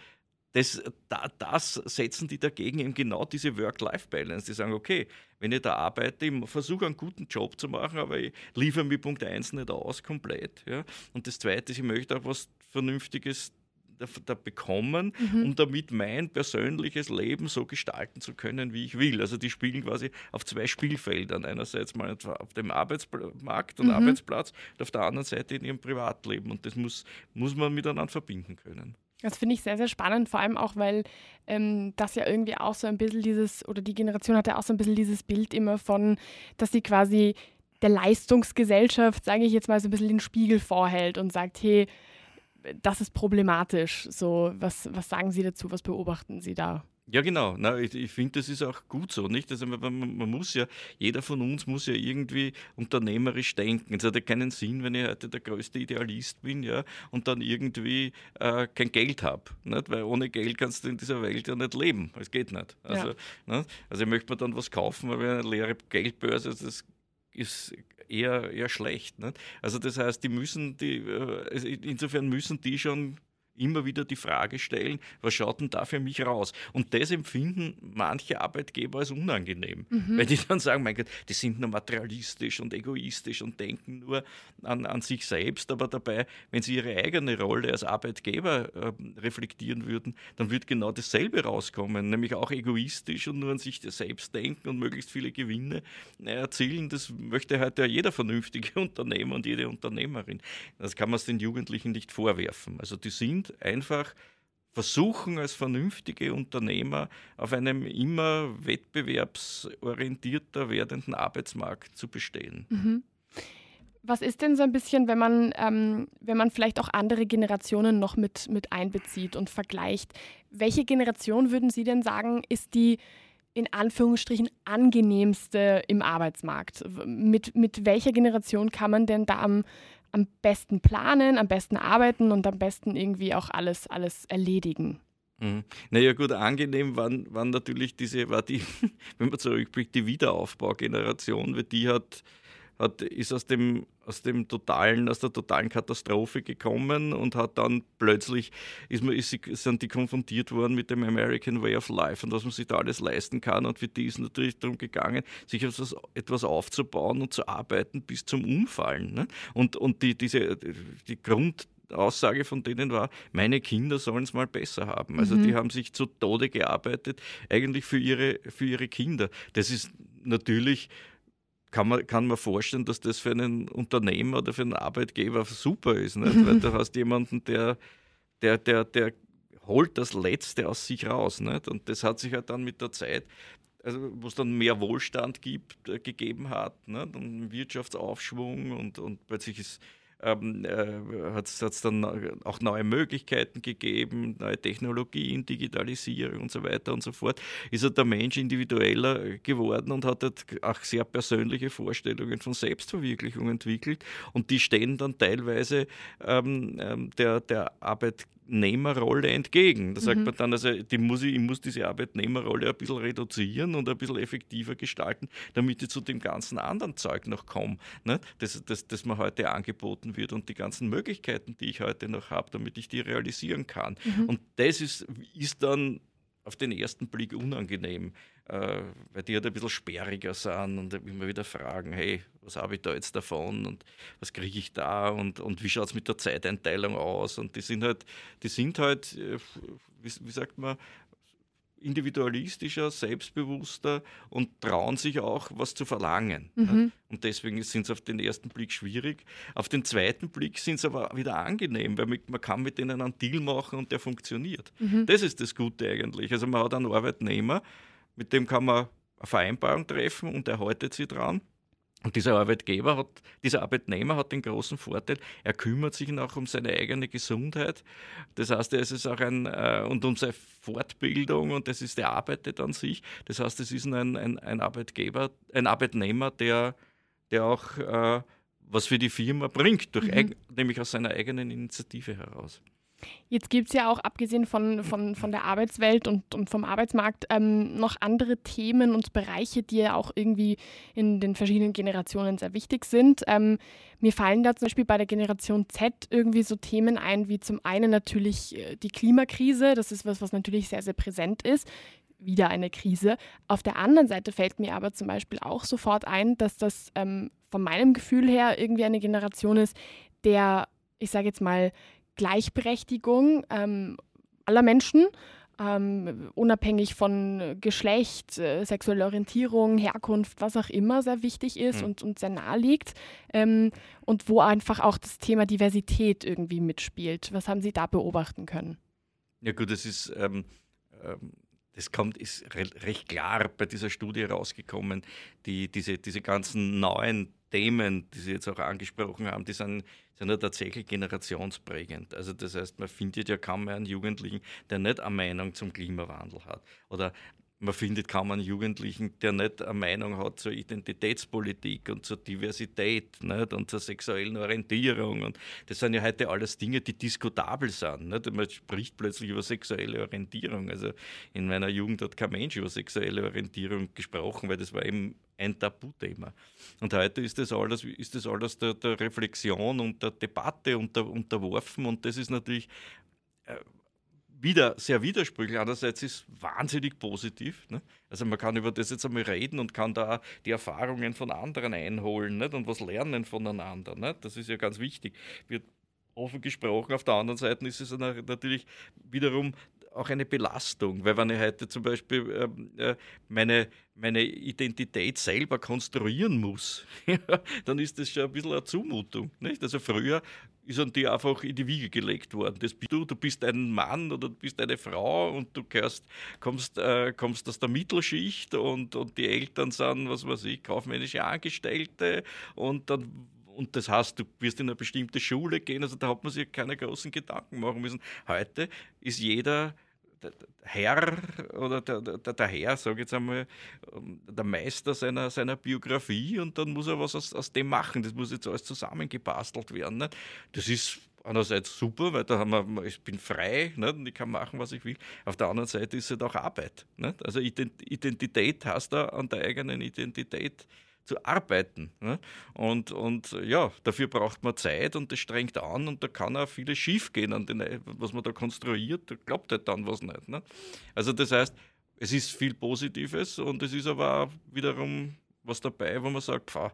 das, das setzen die dagegen eben genau diese Work-Life-Balance. Die sagen, okay, wenn ich da arbeite, ich versuche einen guten Job zu machen, aber ich liefere mir Punkt 1 nicht aus komplett. Ja? Und das Zweite ist, ich möchte auch was Vernünftiges da, da bekommen, mhm. um damit mein persönliches Leben so gestalten zu können, wie ich will. Also die spielen quasi auf zwei Spielfeldern. Einerseits mal auf dem Arbeitsmarkt und mhm. Arbeitsplatz und auf der anderen Seite in ihrem Privatleben. Und das muss, muss man miteinander verbinden können. Das finde ich sehr, sehr spannend, vor allem auch, weil ähm, das ja irgendwie auch so ein bisschen dieses, oder die Generation hat ja auch so ein bisschen dieses Bild immer von, dass sie quasi der Leistungsgesellschaft, sage ich jetzt mal, so ein bisschen den Spiegel vorhält und sagt, hey, das ist problematisch. So, was, was sagen Sie dazu? Was beobachten Sie da? Ja, genau. Na, ich, ich finde, das ist auch gut so, nicht? Also man, man, muss ja, jeder von uns muss ja irgendwie unternehmerisch denken. Es hat ja keinen Sinn, wenn ich heute der größte Idealist bin, ja, und dann irgendwie äh, kein Geld habe. Weil ohne Geld kannst du in dieser Welt ja nicht leben. Es geht nicht. Also, ja. ne? also ich möchte mir dann was kaufen, aber eine leere Geldbörse, das ist eher, eher schlecht. Nicht? Also das heißt, die müssen, die, äh, also insofern müssen die schon immer wieder die Frage stellen, was schaut denn da für mich raus? Und das empfinden manche Arbeitgeber als unangenehm. Mhm. Weil die dann sagen, mein Gott, die sind nur materialistisch und egoistisch und denken nur an, an sich selbst, aber dabei, wenn sie ihre eigene Rolle als Arbeitgeber äh, reflektieren würden, dann würde genau dasselbe rauskommen, nämlich auch egoistisch und nur an sich selbst denken und möglichst viele Gewinne äh, erzielen. Das möchte heute jeder vernünftige Unternehmer und jede Unternehmerin. Das kann man es den Jugendlichen nicht vorwerfen. Also die sind und einfach versuchen als vernünftige Unternehmer auf einem immer wettbewerbsorientierter werdenden Arbeitsmarkt zu bestehen. Mhm. Was ist denn so ein bisschen, wenn man, ähm, wenn man vielleicht auch andere Generationen noch mit, mit einbezieht und vergleicht? Welche Generation würden Sie denn sagen, ist die in Anführungsstrichen angenehmste im Arbeitsmarkt? Mit, mit welcher Generation kann man denn da am am besten planen, am besten arbeiten und am besten irgendwie auch alles, alles erledigen. Mhm. Naja gut, angenehm waren, waren natürlich diese, war die, wenn man zurückblickt, die Wiederaufbaugeneration, weil die hat hat, ist aus dem, aus dem totalen, aus der totalen Katastrophe gekommen und hat dann plötzlich, ist man, ist, sind die konfrontiert worden mit dem American Way of Life und was man sich da alles leisten kann. Und für die ist natürlich darum gegangen, sich etwas, etwas aufzubauen und zu arbeiten bis zum Umfallen. Ne? Und, und die, diese, die Grund, Aussage von denen war, meine Kinder sollen es mal besser haben. Also mhm. die haben sich zu Tode gearbeitet, eigentlich für ihre, für ihre Kinder. Das ist natürlich kann man, kann man vorstellen, dass das für einen Unternehmer oder für einen Arbeitgeber super ist. Nicht? Weil du hast jemanden, der, der, der, der holt das Letzte aus sich raus. Nicht? Und das hat sich halt dann mit der Zeit, also wo es dann mehr Wohlstand gibt, äh, gegeben hat, nicht? und Wirtschaftsaufschwung und, und plötzlich ist ähm, äh, hat es dann auch neue Möglichkeiten gegeben, neue Technologien, Digitalisierung und so weiter und so fort, ist halt der Mensch individueller geworden und hat halt auch sehr persönliche Vorstellungen von Selbstverwirklichung entwickelt. Und die stehen dann teilweise ähm, ähm der, der Arbeit Arbeitnehmerrolle entgegen. Da sagt mhm. man dann, also die muss ich, ich, muss diese Arbeitnehmerrolle ein bisschen reduzieren und ein bisschen effektiver gestalten, damit ich zu dem ganzen anderen Zeug noch komme, ne? das, das, das mir heute angeboten wird und die ganzen Möglichkeiten, die ich heute noch habe, damit ich die realisieren kann. Mhm. Und das ist, ist dann auf den ersten Blick unangenehm, äh, weil die halt ein bisschen sperriger sind und immer wieder fragen, hey, was habe ich da jetzt davon und was kriege ich da und, und wie schaut es mit der Zeiteinteilung aus? Und die sind halt, die sind halt, äh, wie, wie sagt man, individualistischer, selbstbewusster und trauen sich auch, was zu verlangen. Mhm. Und deswegen sind sie auf den ersten Blick schwierig. Auf den zweiten Blick sind sie aber wieder angenehm, weil man kann mit denen einen Deal machen und der funktioniert. Mhm. Das ist das Gute eigentlich. Also man hat einen Arbeitnehmer, mit dem kann man eine Vereinbarung treffen und er haltet sich dran. Und dieser Arbeitgeber hat, dieser Arbeitnehmer hat den großen Vorteil, er kümmert sich auch um seine eigene Gesundheit. Das heißt, er ist auch ein, äh, und um seine Fortbildung und das ist, er arbeitet an sich. Das heißt, es ist ein, ein, ein Arbeitgeber, ein Arbeitnehmer, der, der auch äh, was für die Firma bringt, durch, mhm. nämlich aus seiner eigenen Initiative heraus. Jetzt gibt es ja auch, abgesehen von, von, von der Arbeitswelt und, und vom Arbeitsmarkt, ähm, noch andere Themen und Bereiche, die ja auch irgendwie in den verschiedenen Generationen sehr wichtig sind. Ähm, mir fallen da zum Beispiel bei der Generation Z irgendwie so Themen ein, wie zum einen natürlich äh, die Klimakrise. Das ist was, was natürlich sehr, sehr präsent ist wieder eine Krise. Auf der anderen Seite fällt mir aber zum Beispiel auch sofort ein, dass das ähm, von meinem Gefühl her irgendwie eine Generation ist, der, ich sage jetzt mal, Gleichberechtigung ähm, aller Menschen, ähm, unabhängig von Geschlecht, äh, sexueller Orientierung, Herkunft, was auch immer, sehr wichtig ist mhm. und, und sehr nahe liegt. Ähm, und wo einfach auch das Thema Diversität irgendwie mitspielt. Was haben Sie da beobachten können? Ja gut, das ist, ähm, ähm das kommt, ist re recht klar bei dieser Studie rausgekommen, die, diese, diese ganzen neuen Themen, die Sie jetzt auch angesprochen haben, die sind, sind ja tatsächlich generationsprägend. Also das heißt, man findet ja kaum mehr einen Jugendlichen, der nicht eine Meinung zum Klimawandel hat. Oder man findet kaum einen Jugendlichen, der nicht eine Meinung hat zur Identitätspolitik und zur Diversität nicht? und zur sexuellen Orientierung. Und das sind ja heute alles Dinge, die diskutabel sind. Nicht? Man spricht plötzlich über sexuelle Orientierung. Also in meiner Jugend hat kein Mensch über sexuelle Orientierung gesprochen, weil das war eben ein Tabuthema. Und heute ist das alles, ist das alles der, der Reflexion und der Debatte unter, unterworfen und das ist natürlich äh, wieder sehr widersprüchlich. Andererseits ist es wahnsinnig positiv. Ne? Also man kann über das jetzt einmal reden und kann da die Erfahrungen von anderen einholen nicht? und was lernen voneinander. Nicht? Das ist ja ganz wichtig. Wird offen gesprochen. Auf der anderen Seite ist es natürlich wiederum auch eine Belastung, weil wenn ich heute zum Beispiel ähm, äh, meine, meine Identität selber konstruieren muss, dann ist das schon ein bisschen eine Zumutung. Nicht? Also früher ist an die einfach in die Wiege gelegt worden. Das bist du, du bist ein Mann oder du bist eine Frau und du gehörst, kommst, äh, kommst aus der Mittelschicht und, und die Eltern sind, was weiß ich, kaufmännische Angestellte und dann und das heißt, du wirst in eine bestimmte Schule gehen, also da hat man sich keine großen Gedanken machen müssen. Heute ist jeder Herr oder der, der, der Herr, sage ich jetzt einmal, ähm, der Meister seiner, seiner Biografie und dann muss er was aus, aus dem machen. Das muss jetzt alles zusammengebastelt werden. Nicht? Das ist einerseits super, weil da haben wir, ich bin frei nicht? und ich kann machen, was ich will. Auf der anderen Seite ist es auch Arbeit. Nicht? Also Identität hast du an der eigenen Identität zu arbeiten. Ne? Und, und ja, dafür braucht man Zeit und das strengt an und da kann auch vieles schief gehen an den, was man da konstruiert, da klappt halt dann was nicht. Ne? Also das heißt, es ist viel Positives und es ist aber auch wiederum was dabei, wo man sagt, pfah,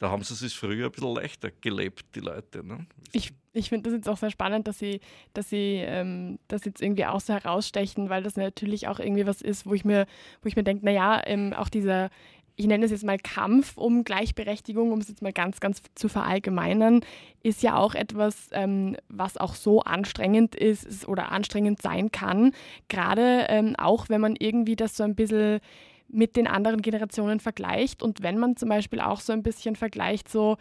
da haben sie es früher ein bisschen leichter gelebt, die Leute. Ne? Ich, ich finde das jetzt auch sehr spannend, dass sie, dass sie ähm, das jetzt irgendwie auch so herausstechen, weil das natürlich auch irgendwie was ist, wo ich mir, wo ich mir denke, naja, ähm, auch dieser ich nenne es jetzt mal Kampf um Gleichberechtigung, um es jetzt mal ganz, ganz zu verallgemeinern, ist ja auch etwas, ähm, was auch so anstrengend ist oder anstrengend sein kann. Gerade ähm, auch, wenn man irgendwie das so ein bisschen mit den anderen Generationen vergleicht und wenn man zum Beispiel auch so ein bisschen vergleicht, so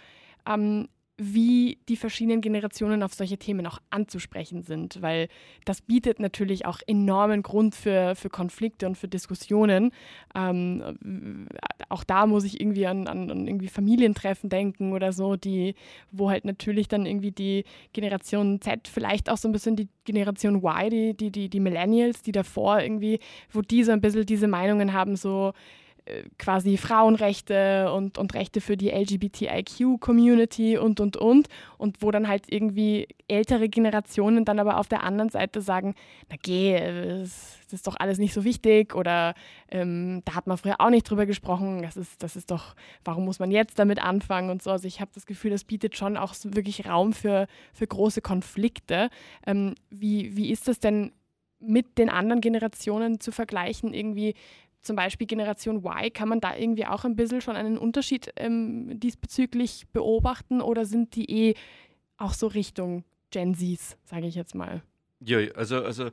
ähm, wie die verschiedenen Generationen auf solche Themen auch anzusprechen sind, weil das bietet natürlich auch enormen Grund für, für Konflikte und für Diskussionen. Ähm, auch da muss ich irgendwie an, an, an, irgendwie Familientreffen denken oder so, die, wo halt natürlich dann irgendwie die Generation Z, vielleicht auch so ein bisschen die Generation Y, die, die, die, die Millennials, die davor irgendwie, wo die so ein bisschen diese Meinungen haben, so quasi Frauenrechte und, und Rechte für die LGBTIQ-Community und, und, und. Und wo dann halt irgendwie ältere Generationen dann aber auf der anderen Seite sagen, na geh, das, ist doch alles nicht so wichtig oder ähm, da hat man früher auch nicht drüber gesprochen, das ist, das ist doch, warum muss man jetzt damit anfangen und so. Also ich habe das Gefühl, das bietet schon auch wirklich Raum für, für große Konflikte. Ähm, wie, wie ist das denn mit den anderen Generationen zu vergleichen, irgendwie zum Beispiel Generation Y, kann man da irgendwie auch ein bisschen schon einen Unterschied ähm, diesbezüglich beobachten oder sind die eh auch so Richtung Gen Zs, sage ich jetzt mal? Ja, also, also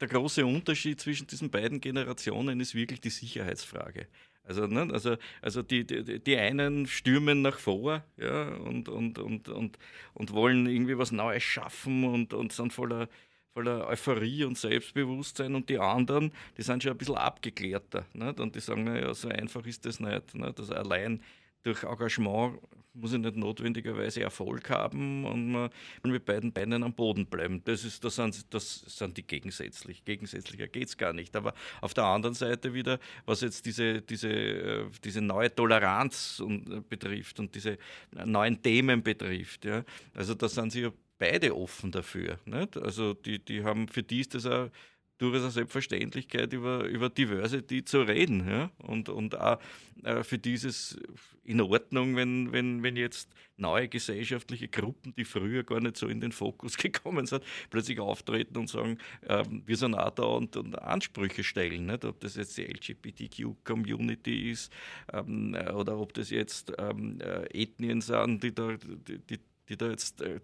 der große Unterschied zwischen diesen beiden Generationen ist wirklich die Sicherheitsfrage. Also, ne, also, also die, die, die einen stürmen nach vor ja, und, und, und, und, und wollen irgendwie was Neues schaffen und, und sind voller, voller Euphorie und Selbstbewusstsein und die anderen, die sind schon ein bisschen abgeklärter. Nicht? Und die sagen, naja, so einfach ist das nicht. nicht? Also allein durch Engagement muss ich nicht notwendigerweise Erfolg haben und man mit beiden Beinen am Boden bleiben. Das, ist, das, sind, das sind die gegensätzlich. Gegensätzlicher geht es gar nicht. Aber auf der anderen Seite wieder, was jetzt diese, diese, äh, diese neue Toleranz äh, betrifft und diese neuen Themen betrifft, ja, also da sind sie ja beide offen dafür. Nicht? Also die, die haben, für die ist das auch durchaus eine Selbstverständlichkeit, über, über Diversity zu reden. Ja? Und, und auch äh, für dieses in Ordnung, wenn, wenn, wenn jetzt neue gesellschaftliche Gruppen, die früher gar nicht so in den Fokus gekommen sind, plötzlich auftreten und sagen, äh, wir sind auch da und, und Ansprüche stellen. Nicht? Ob das jetzt die LGBTQ-Community ist ähm, äh, oder ob das jetzt ähm, äh, Ethnien sind, die da, die, die, die da jetzt äh,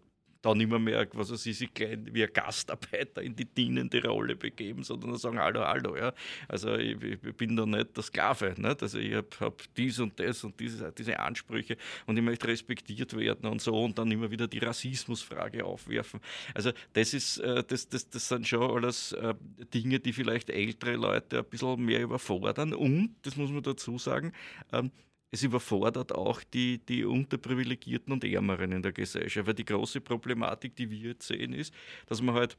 dann immer mehr, was weiß ich, sich klein wie ein Gastarbeiter in die dienende Rolle begeben, sondern sagen, hallo, hallo, ja. Also ich, ich bin da nicht der Sklave, nicht? Also ich habe hab dies und das und diese, diese Ansprüche und ich möchte respektiert werden und so und dann immer wieder die Rassismusfrage aufwerfen. Also das ist, äh, das, das, das sind schon alles äh, Dinge, die vielleicht ältere Leute ein bisschen mehr überfordern und, das muss man dazu sagen, ähm, es überfordert auch die, die Unterprivilegierten und Ärmeren in der Gesellschaft. Weil die große Problematik, die wir jetzt sehen, ist, dass man halt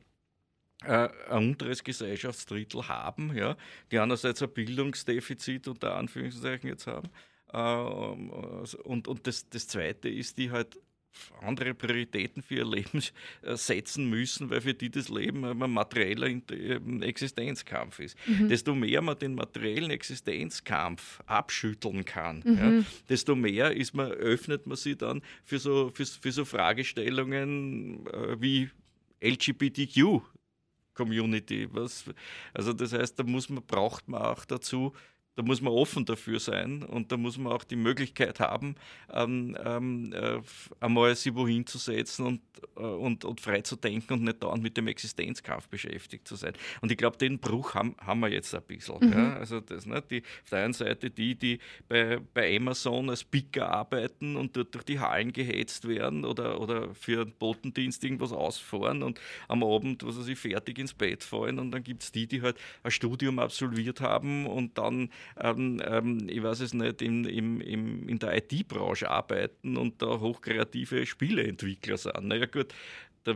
äh, ein unteres Gesellschaftsdrittel haben, ja, die einerseits ein Bildungsdefizit unter Anführungszeichen jetzt haben. Äh, und und das, das Zweite ist, die halt andere Prioritäten für ihr Leben setzen müssen, weil für die das Leben ein materieller ähm, Existenzkampf ist. Mhm. Desto mehr man den materiellen Existenzkampf abschütteln kann, mhm. ja, desto mehr ist man, öffnet man sich dann für so, für, für so Fragestellungen äh, wie LGBTQ. Community. Was, also das heißt, da muss man, braucht man auch dazu da muss man offen dafür sein und da muss man auch die Möglichkeit haben, ähm, ähm, äh, einmal sich wohin zu setzen und, äh, und, und frei zu denken und nicht dauernd mit dem Existenzkampf beschäftigt zu sein. Und ich glaube, den Bruch haben, haben wir jetzt ein bisschen. Mhm. Ja? Also das, ne, die, auf der einen Seite die, die bei, bei Amazon als Picker arbeiten und dort durch die Hallen gehetzt werden oder, oder für einen Botendienst irgendwas ausfahren und am Abend, was ich, fertig ins Bett fallen und dann gibt es die, die halt ein Studium absolviert haben und dann ähm, ähm, ich weiß es nicht, in, im, im, in der IT-Branche arbeiten und da hochkreative Spieleentwickler sind. Naja gut, da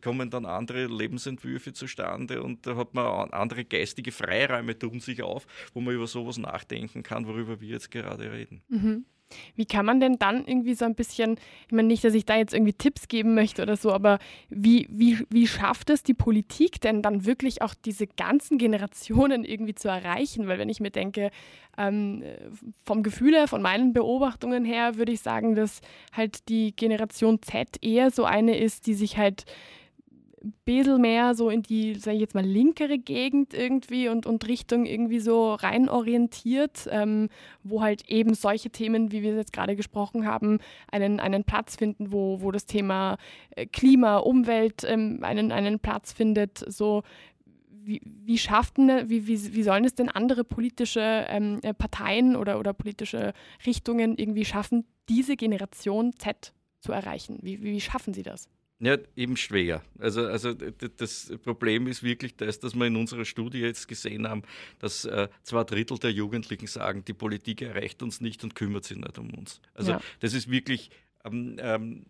kommen dann andere Lebensentwürfe zustande und da hat man andere geistige Freiräume tun sich auf, wo man über sowas nachdenken kann, worüber wir jetzt gerade reden. Mhm. Wie kann man denn dann irgendwie so ein bisschen, ich meine nicht, dass ich da jetzt irgendwie Tipps geben möchte oder so, aber wie, wie, wie schafft es die Politik denn dann wirklich auch diese ganzen Generationen irgendwie zu erreichen? Weil wenn ich mir denke, ähm, vom Gefühl her, von meinen Beobachtungen her, würde ich sagen, dass halt die Generation Z eher so eine ist, die sich halt bisschen mehr so in die, sage ich jetzt mal, linkere Gegend irgendwie und, und Richtung irgendwie so rein orientiert, ähm, wo halt eben solche Themen, wie wir es jetzt gerade gesprochen haben, einen, einen Platz finden, wo, wo das Thema äh, Klima, Umwelt ähm, einen, einen Platz findet. So, wie, wie, schafft wie, wie, wie sollen es denn andere politische ähm, äh, Parteien oder, oder politische Richtungen irgendwie schaffen, diese Generation Z zu erreichen? Wie, wie schaffen sie das? Ja, eben schwer. Also, also das Problem ist wirklich das, dass wir in unserer Studie jetzt gesehen haben, dass äh, zwei Drittel der Jugendlichen sagen, die Politik erreicht uns nicht und kümmert sich nicht um uns. Also ja. das ist wirklich ähm, ähm,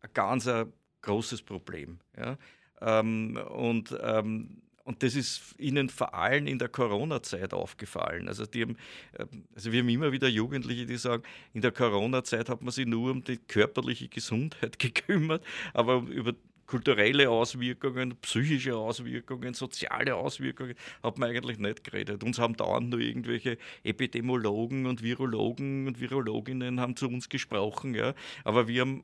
ein ganz ein großes Problem. Ja? Ähm, und ähm, und das ist ihnen vor allem in der Corona-Zeit aufgefallen. Also, die haben, äh, also wir haben immer wieder Jugendliche, die sagen, in der Corona-Zeit hat man sich nur um die körperliche Gesundheit gekümmert, aber über kulturelle Auswirkungen, psychische Auswirkungen, soziale Auswirkungen hat man eigentlich nicht geredet. Uns haben dauernd nur irgendwelche Epidemiologen und Virologen und Virologinnen haben zu uns gesprochen, ja. Aber wir haben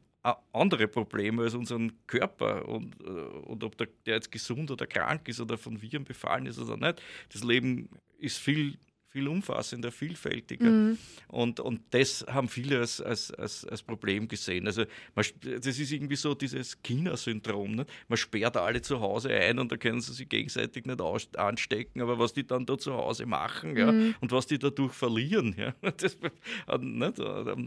andere Probleme als unseren Körper und, äh, und ob der, der jetzt gesund oder krank ist oder von Viren befallen ist oder nicht. Das Leben ist viel viel umfassender, vielfältiger. Mhm. Und, und das haben viele als, als, als, als Problem gesehen. Also man, das ist irgendwie so dieses China-Syndrom. Ne? Man sperrt alle zu Hause ein und da können sie sich gegenseitig nicht aus, anstecken, aber was die dann da zu Hause machen ja, mhm. und was die dadurch verlieren, ja, das,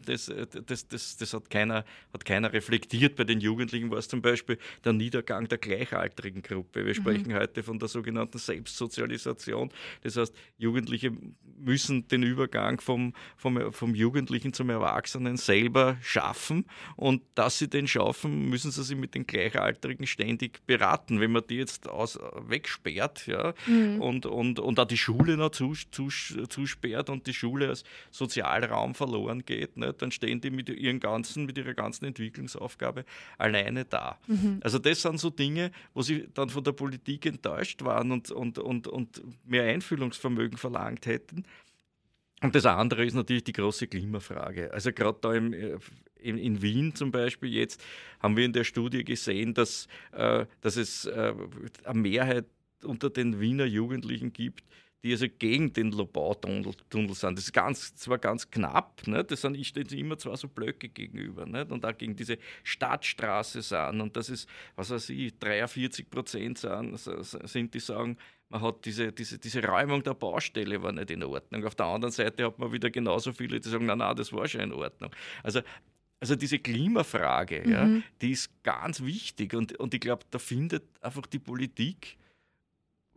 das, das, das, das hat, keiner, hat keiner reflektiert. Bei den Jugendlichen war es zum Beispiel der Niedergang der gleichaltrigen Gruppe. Wir mhm. sprechen heute von der sogenannten Selbstsozialisation. Das heißt, Jugendliche müssen den Übergang vom, vom, vom Jugendlichen zum Erwachsenen selber schaffen. Und dass sie den schaffen, müssen sie sich mit den Gleichaltrigen ständig beraten. Wenn man die jetzt aus, wegsperrt ja, mhm. und, und, und auch die Schule noch zusperrt und die Schule als Sozialraum verloren geht, ne, dann stehen die mit, ihren ganzen, mit ihrer ganzen Entwicklungsaufgabe alleine da. Mhm. Also das sind so Dinge, wo sie dann von der Politik enttäuscht waren und, und, und, und mehr Einfühlungsvermögen verlangt hätten hätten. Und das andere ist natürlich die große Klimafrage. Also gerade da im, äh, in, in, Wien zum Beispiel jetzt haben wir in der Studie gesehen, dass, äh, dass es äh, eine Mehrheit unter den Wiener Jugendlichen gibt, die also gegen den Lobau-Tunnel sind. Das ist ganz, zwar ganz knapp, ne? das sind, ich stehe immer zwar so Blöcke gegenüber ne? und auch gegen diese Stadtstraße sind und das ist, was weiß ich, 43 Prozent sind, die sagen, man hat diese, diese, diese Räumung der Baustelle war nicht in Ordnung. Auf der anderen Seite hat man wieder genauso viele, die sagen, nein, nein, das war schon in Ordnung. Also also diese Klimafrage, mhm. ja, die ist ganz wichtig und, und ich glaube, da findet einfach die Politik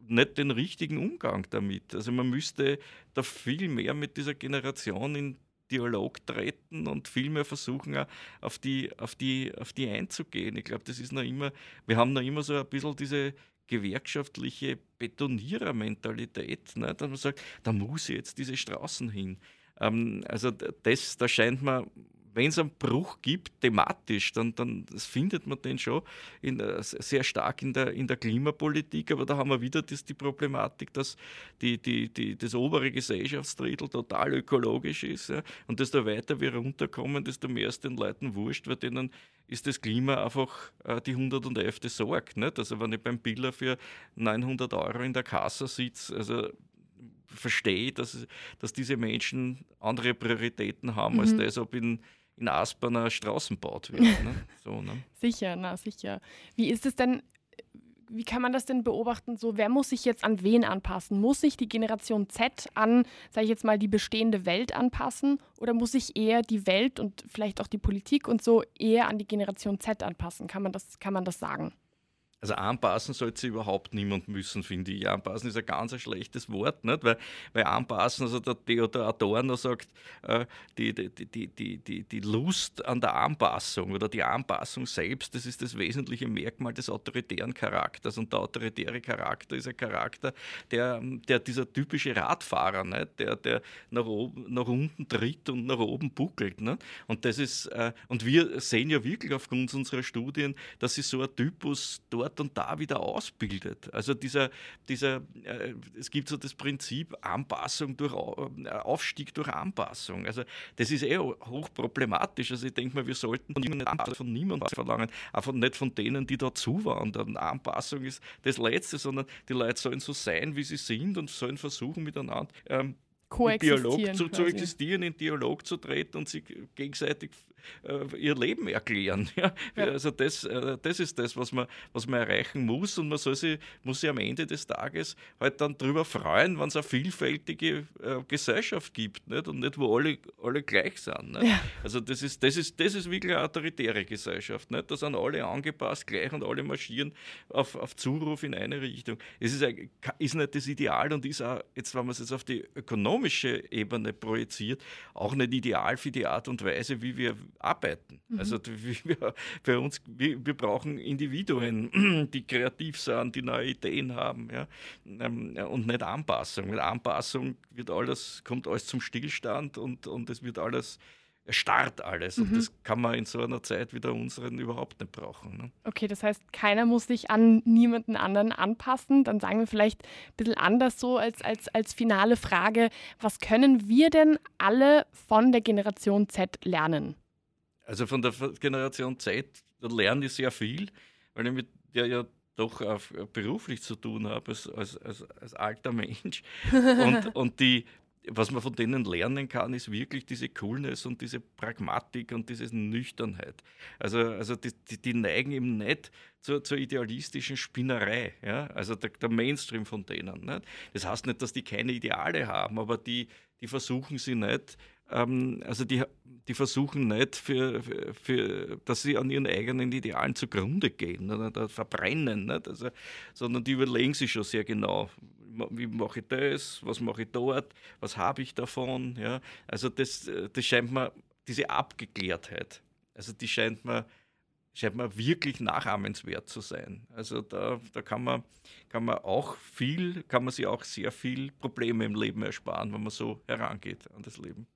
nicht den richtigen Umgang damit. Also man müsste da viel mehr mit dieser Generation in Dialog treten und viel mehr versuchen, auf die, auf die, auf die einzugehen. Ich glaube, das ist noch immer, wir haben noch immer so ein bisschen diese gewerkschaftliche Betonierer-Mentalität, ne? dass man sagt, da muss jetzt diese Straßen hin. Ähm, also das, da scheint man wenn es einen Bruch gibt, thematisch, dann, dann findet man den schon in, äh, sehr stark in der, in der Klimapolitik. Aber da haben wir wieder das, die Problematik, dass die, die, die, das obere Gesellschaftsdrittel total ökologisch ist. Ja? Und desto weiter wir runterkommen, desto mehr ist den Leuten wurscht, weil denen ist das Klima einfach äh, die 111. Sorge. Nicht? Also wenn ich beim Biller für 900 Euro in der Kasse sitze, also verstehe, dass, dass diese Menschen andere Prioritäten haben, mhm. als das, ob in in Aspern eine Straßen baut wird. Ne? So, ne? sicher, na sicher. Wie ist es denn, wie kann man das denn beobachten? So, wer muss sich jetzt an wen anpassen? Muss sich die Generation Z an, sage ich jetzt mal, die bestehende Welt anpassen? Oder muss sich eher die Welt und vielleicht auch die Politik und so eher an die Generation Z anpassen? Kann man das, kann man das sagen? Also anpassen sollte sich überhaupt niemand müssen, finde ich. Anpassen ist ein ganz ein schlechtes Wort, nicht? Weil, weil anpassen, also der Theodor Adorno sagt, äh, die, die, die, die, die, die Lust an der Anpassung oder die Anpassung selbst, das ist das wesentliche Merkmal des autoritären Charakters. Und der autoritäre Charakter ist ein Charakter, der, der dieser typische Radfahrer, nicht? Der, der nach, oben, nach unten tritt und nach oben buckelt. Nicht? Und das ist, äh, und wir sehen ja wirklich aufgrund unserer Studien, dass sich so ein Typus dort dort und da wieder ausbildet. Also dieser, dieser äh, es gibt so das Prinzip Anpassung durch äh, Aufstieg durch Anpassung. Also das ist eh hochproblematisch. Also ich denke mal, wir sollten von niemandem von niemandem verlangen, einfach nicht von denen, die da zuwandern. Anpassung ist das Letzte, sondern die Leute sollen so sein, wie sie sind und sollen versuchen miteinander ähm, Dialog zu, zu, existieren, in Dialog zu treten und sich gegenseitig äh, ihr Leben erklären. Ja? ja. Also das, äh, das ist das, was man, was man erreichen muss und man soll sich, muss sich am Ende des Tages halt dann darüber freuen, wenn es eine vielfältige äh, Gesellschaft gibt nicht? und nicht, wo alle, alle gleich sind. Ja. Also das ist, das, ist, das ist wirklich eine autoritäre Gesellschaft. Nicht? Da sind alle angepasst gleich und alle marschieren auf, auf Zuruf in eine Richtung. Es ist, ist nicht das Ideal und ist auch, jetzt wenn man es jetzt auf die ökonomische Ebene projiziert, auch nicht ideal für die Art und Weise, wie wir arbeiten. Mhm. Also wir, bei uns, wir, wir, brauchen Individuen, die kreativ sind, die neue Ideen haben, ja, ähm, und nicht Anpassung. Mit Anpassung wird alles, kommt alles zum Stillstand und, und es wird alles erstarrt alles. Mhm. Und das kann man in so einer Zeit wie der unseren überhaupt nicht brauchen. Ne? Okay, das heißt, keiner muss sich an niemanden anderen anpassen. Dann sagen wir vielleicht ein bisschen anders so als, als, als finale Frage. Was können wir denn alle von der Generation Z lernen? Also von der Generation Z lerne ich sehr viel, weil ich mit der ja doch beruflich zu tun habe als, als, als, als alter Mensch. Und, und die, was man von denen lernen kann, ist wirklich diese Coolness und diese Pragmatik und diese Nüchternheit. Also, also die, die, die neigen eben nicht zur, zur idealistischen Spinnerei. Ja? Also der, der, Mainstream von denen. Nicht? Das heißt nicht, dass die keine Ideale haben, aber die, die versuchen sie nicht, ähm, also die, die versuchen nicht, für, für, für, dass sie an ihren eigenen Idealen zugrunde gehen oder verbrennen, nicht? Also, sondern die überlegen sich schon sehr genau, wie mache ich das, was mache ich dort, was habe ich davon. Ja? Also das, das scheint mir, diese Abgeklärtheit, also die scheint mir, scheint mir wirklich nachahmenswert zu sein. Also da, da kann, man, kann man auch viel, kann man sich auch sehr viel Probleme im Leben ersparen, wenn man so herangeht an das Leben.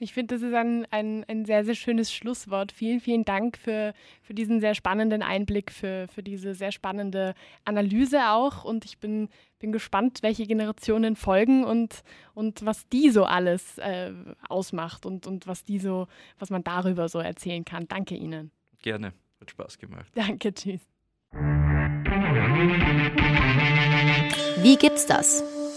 Ich finde, das ist ein, ein, ein sehr, sehr schönes Schlusswort. Vielen, vielen Dank für, für diesen sehr spannenden Einblick, für, für diese sehr spannende Analyse auch. Und ich bin, bin gespannt, welche Generationen folgen und, und was die so alles äh, ausmacht und, und was die so, was man darüber so erzählen kann. Danke Ihnen. Gerne. Hat Spaß gemacht. Danke, tschüss. Wie gibt's das?